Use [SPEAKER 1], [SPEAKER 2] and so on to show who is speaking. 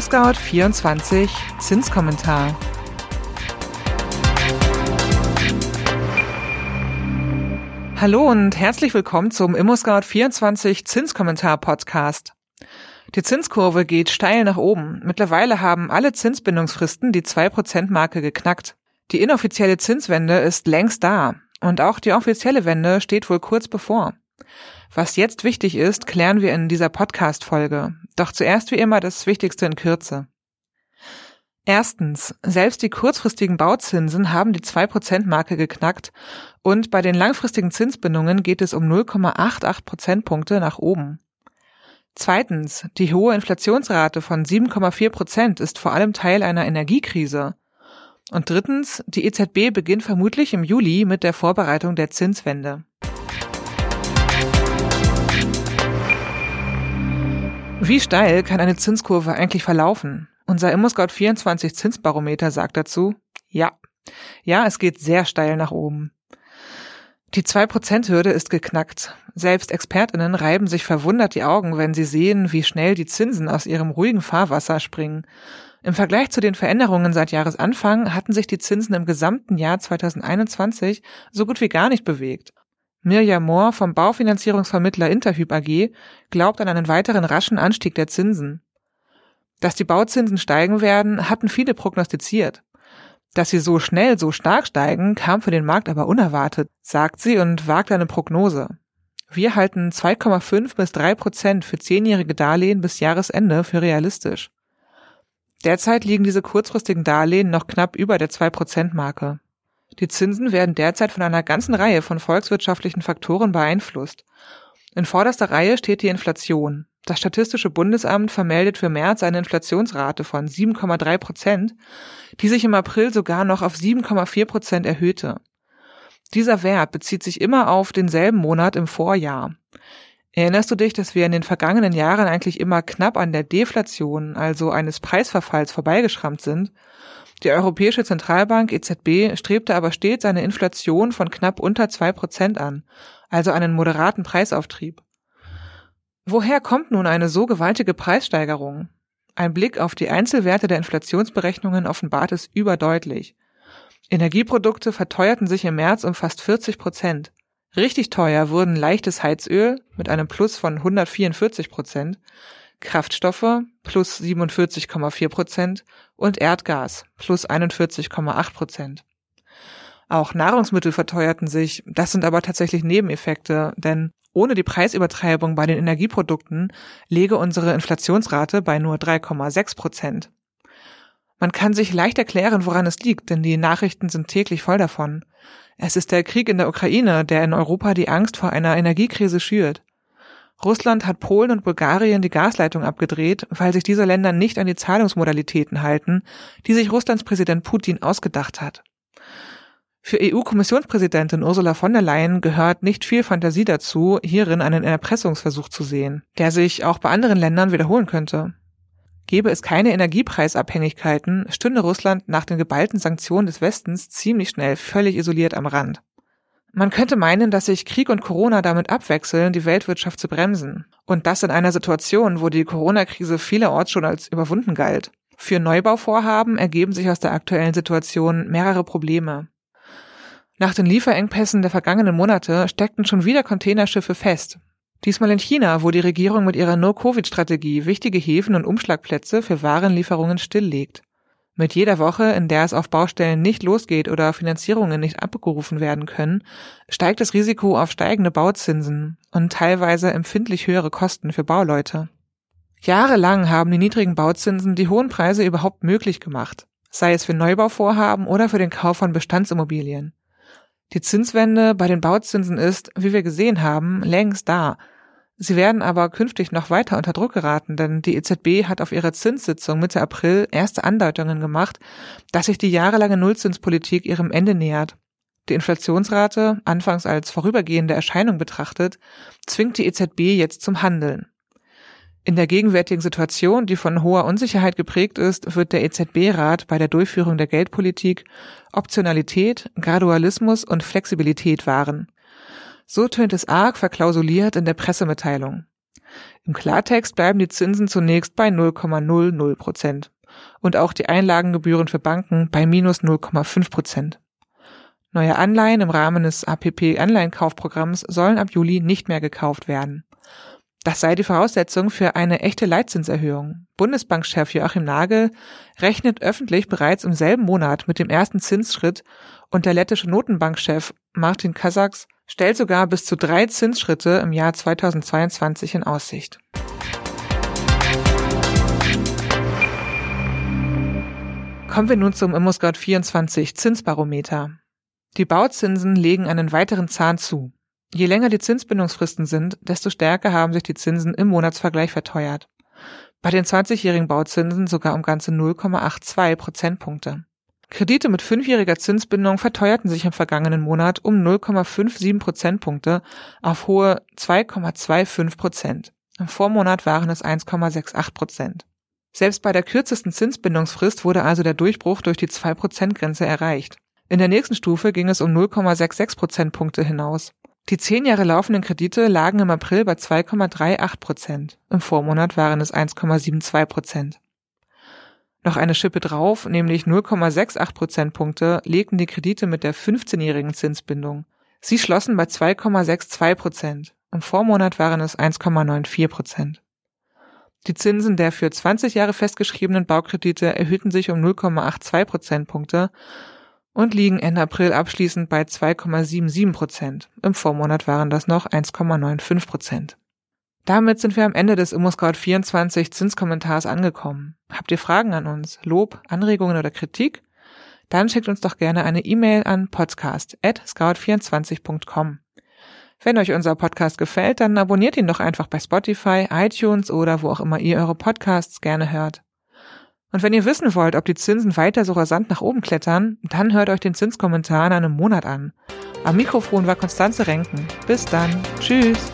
[SPEAKER 1] ImmoScout 24 Zinskommentar. Hallo und herzlich willkommen zum ImmoScout 24 Zinskommentar Podcast. Die Zinskurve geht steil nach oben. Mittlerweile haben alle Zinsbindungsfristen die 2%-Marke geknackt. Die inoffizielle Zinswende ist längst da und auch die offizielle Wende steht wohl kurz bevor. Was jetzt wichtig ist, klären wir in dieser Podcast-Folge. Doch zuerst wie immer das Wichtigste in Kürze. Erstens, selbst die kurzfristigen Bauzinsen haben die 2%-Marke geknackt und bei den langfristigen Zinsbindungen geht es um 0,88 Prozentpunkte nach oben. Zweitens, die hohe Inflationsrate von 7,4 Prozent ist vor allem Teil einer Energiekrise. Und drittens, die EZB beginnt vermutlich im Juli mit der Vorbereitung der Zinswende. Wie steil kann eine Zinskurve eigentlich verlaufen? Unser ImmoScout24 Zinsbarometer sagt dazu, ja. Ja, es geht sehr steil nach oben. Die 2%-Hürde ist geknackt. Selbst ExpertInnen reiben sich verwundert die Augen, wenn sie sehen, wie schnell die Zinsen aus ihrem ruhigen Fahrwasser springen. Im Vergleich zu den Veränderungen seit Jahresanfang hatten sich die Zinsen im gesamten Jahr 2021 so gut wie gar nicht bewegt. Mirja Mohr vom Baufinanzierungsvermittler Interhyp AG glaubt an einen weiteren raschen Anstieg der Zinsen. Dass die Bauzinsen steigen werden, hatten viele prognostiziert. Dass sie so schnell, so stark steigen, kam für den Markt aber unerwartet, sagt sie und wagt eine Prognose. Wir halten 2,5 bis 3 Prozent für zehnjährige Darlehen bis Jahresende für realistisch. Derzeit liegen diese kurzfristigen Darlehen noch knapp über der 2-Prozent-Marke. Die Zinsen werden derzeit von einer ganzen Reihe von volkswirtschaftlichen Faktoren beeinflusst. In vorderster Reihe steht die Inflation. Das Statistische Bundesamt vermeldet für März eine Inflationsrate von 7,3 Prozent, die sich im April sogar noch auf 7,4 Prozent erhöhte. Dieser Wert bezieht sich immer auf denselben Monat im Vorjahr. Erinnerst du dich, dass wir in den vergangenen Jahren eigentlich immer knapp an der Deflation, also eines Preisverfalls, vorbeigeschrammt sind? Die Europäische Zentralbank EZB strebte aber stets eine Inflation von knapp unter zwei Prozent an, also einen moderaten Preisauftrieb. Woher kommt nun eine so gewaltige Preissteigerung? Ein Blick auf die Einzelwerte der Inflationsberechnungen offenbart es überdeutlich. Energieprodukte verteuerten sich im März um fast 40 Prozent. Richtig teuer wurden leichtes Heizöl mit einem Plus von 144 Prozent, Kraftstoffe plus 47,4 Prozent und Erdgas plus 41,8 Prozent. Auch Nahrungsmittel verteuerten sich, das sind aber tatsächlich Nebeneffekte, denn ohne die Preisübertreibung bei den Energieprodukten läge unsere Inflationsrate bei nur 3,6 Prozent. Man kann sich leicht erklären, woran es liegt, denn die Nachrichten sind täglich voll davon. Es ist der Krieg in der Ukraine, der in Europa die Angst vor einer Energiekrise schürt. Russland hat Polen und Bulgarien die Gasleitung abgedreht, weil sich diese Länder nicht an die Zahlungsmodalitäten halten, die sich Russlands Präsident Putin ausgedacht hat. Für EU-Kommissionspräsidentin Ursula von der Leyen gehört nicht viel Fantasie dazu, hierin einen Erpressungsversuch zu sehen, der sich auch bei anderen Ländern wiederholen könnte. Gäbe es keine Energiepreisabhängigkeiten, stünde Russland nach den geballten Sanktionen des Westens ziemlich schnell völlig isoliert am Rand. Man könnte meinen, dass sich Krieg und Corona damit abwechseln, die Weltwirtschaft zu bremsen. Und das in einer Situation, wo die Corona-Krise vielerorts schon als überwunden galt. Für Neubauvorhaben ergeben sich aus der aktuellen Situation mehrere Probleme. Nach den Lieferengpässen der vergangenen Monate steckten schon wieder Containerschiffe fest. Diesmal in China, wo die Regierung mit ihrer No-Covid-Strategie wichtige Häfen und Umschlagplätze für Warenlieferungen stilllegt. Mit jeder Woche, in der es auf Baustellen nicht losgeht oder Finanzierungen nicht abgerufen werden können, steigt das Risiko auf steigende Bauzinsen und teilweise empfindlich höhere Kosten für Bauleute. Jahrelang haben die niedrigen Bauzinsen die hohen Preise überhaupt möglich gemacht, sei es für Neubauvorhaben oder für den Kauf von Bestandsimmobilien. Die Zinswende bei den Bauzinsen ist, wie wir gesehen haben, längst da. Sie werden aber künftig noch weiter unter Druck geraten, denn die EZB hat auf ihrer Zinssitzung Mitte April erste Andeutungen gemacht, dass sich die jahrelange Nullzinspolitik ihrem Ende nähert. Die Inflationsrate, anfangs als vorübergehende Erscheinung betrachtet, zwingt die EZB jetzt zum Handeln. In der gegenwärtigen Situation, die von hoher Unsicherheit geprägt ist, wird der EZB-Rat bei der Durchführung der Geldpolitik Optionalität, Gradualismus und Flexibilität wahren. So tönt es arg verklausuliert in der Pressemitteilung. Im Klartext bleiben die Zinsen zunächst bei 0,00 Prozent und auch die Einlagengebühren für Banken bei minus 0,5 Prozent. Neue Anleihen im Rahmen des APP-Anleihenkaufprogramms sollen ab Juli nicht mehr gekauft werden. Das sei die Voraussetzung für eine echte Leitzinserhöhung. Bundesbankchef Joachim Nagel rechnet öffentlich bereits im selben Monat mit dem ersten Zinsschritt und der lettische Notenbankchef Martin Kasachs stellt sogar bis zu drei Zinsschritte im Jahr 2022 in Aussicht. Kommen wir nun zum ImmoScout 24 Zinsbarometer. Die Bauzinsen legen einen weiteren Zahn zu. Je länger die Zinsbindungsfristen sind, desto stärker haben sich die Zinsen im Monatsvergleich verteuert. Bei den 20-jährigen Bauzinsen sogar um ganze 0,82 Prozentpunkte. Kredite mit fünfjähriger Zinsbindung verteuerten sich im vergangenen Monat um 0,57 Prozentpunkte auf hohe 2,25 Prozent. Im Vormonat waren es 1,68 Prozent. Selbst bei der kürzesten Zinsbindungsfrist wurde also der Durchbruch durch die 2-Prozent-Grenze erreicht. In der nächsten Stufe ging es um 0,66 Prozentpunkte hinaus. Die zehn Jahre laufenden Kredite lagen im April bei 2,38 Prozent. Im Vormonat waren es 1,72 Prozent. Noch eine Schippe drauf, nämlich 0,68 Prozentpunkte, legten die Kredite mit der 15-jährigen Zinsbindung. Sie schlossen bei 2,62 Prozent. Im Vormonat waren es 1,94 Prozent. Die Zinsen der für 20 Jahre festgeschriebenen Baukredite erhöhten sich um 0,82 Prozentpunkte und liegen Ende April abschließend bei 2,77 Prozent. Im Vormonat waren das noch 1,95 Prozent. Damit sind wir am Ende des ImmoScout 24 Zinskommentars angekommen. Habt ihr Fragen an uns, Lob, Anregungen oder Kritik? Dann schickt uns doch gerne eine E-Mail an podcast@scout24.com. Wenn euch unser Podcast gefällt, dann abonniert ihn doch einfach bei Spotify, iTunes oder wo auch immer ihr eure Podcasts gerne hört. Und wenn ihr wissen wollt, ob die Zinsen weiter so rasant nach oben klettern, dann hört euch den Zinskommentar in einem Monat an. Am Mikrofon war Konstanze Renken. Bis dann. Tschüss.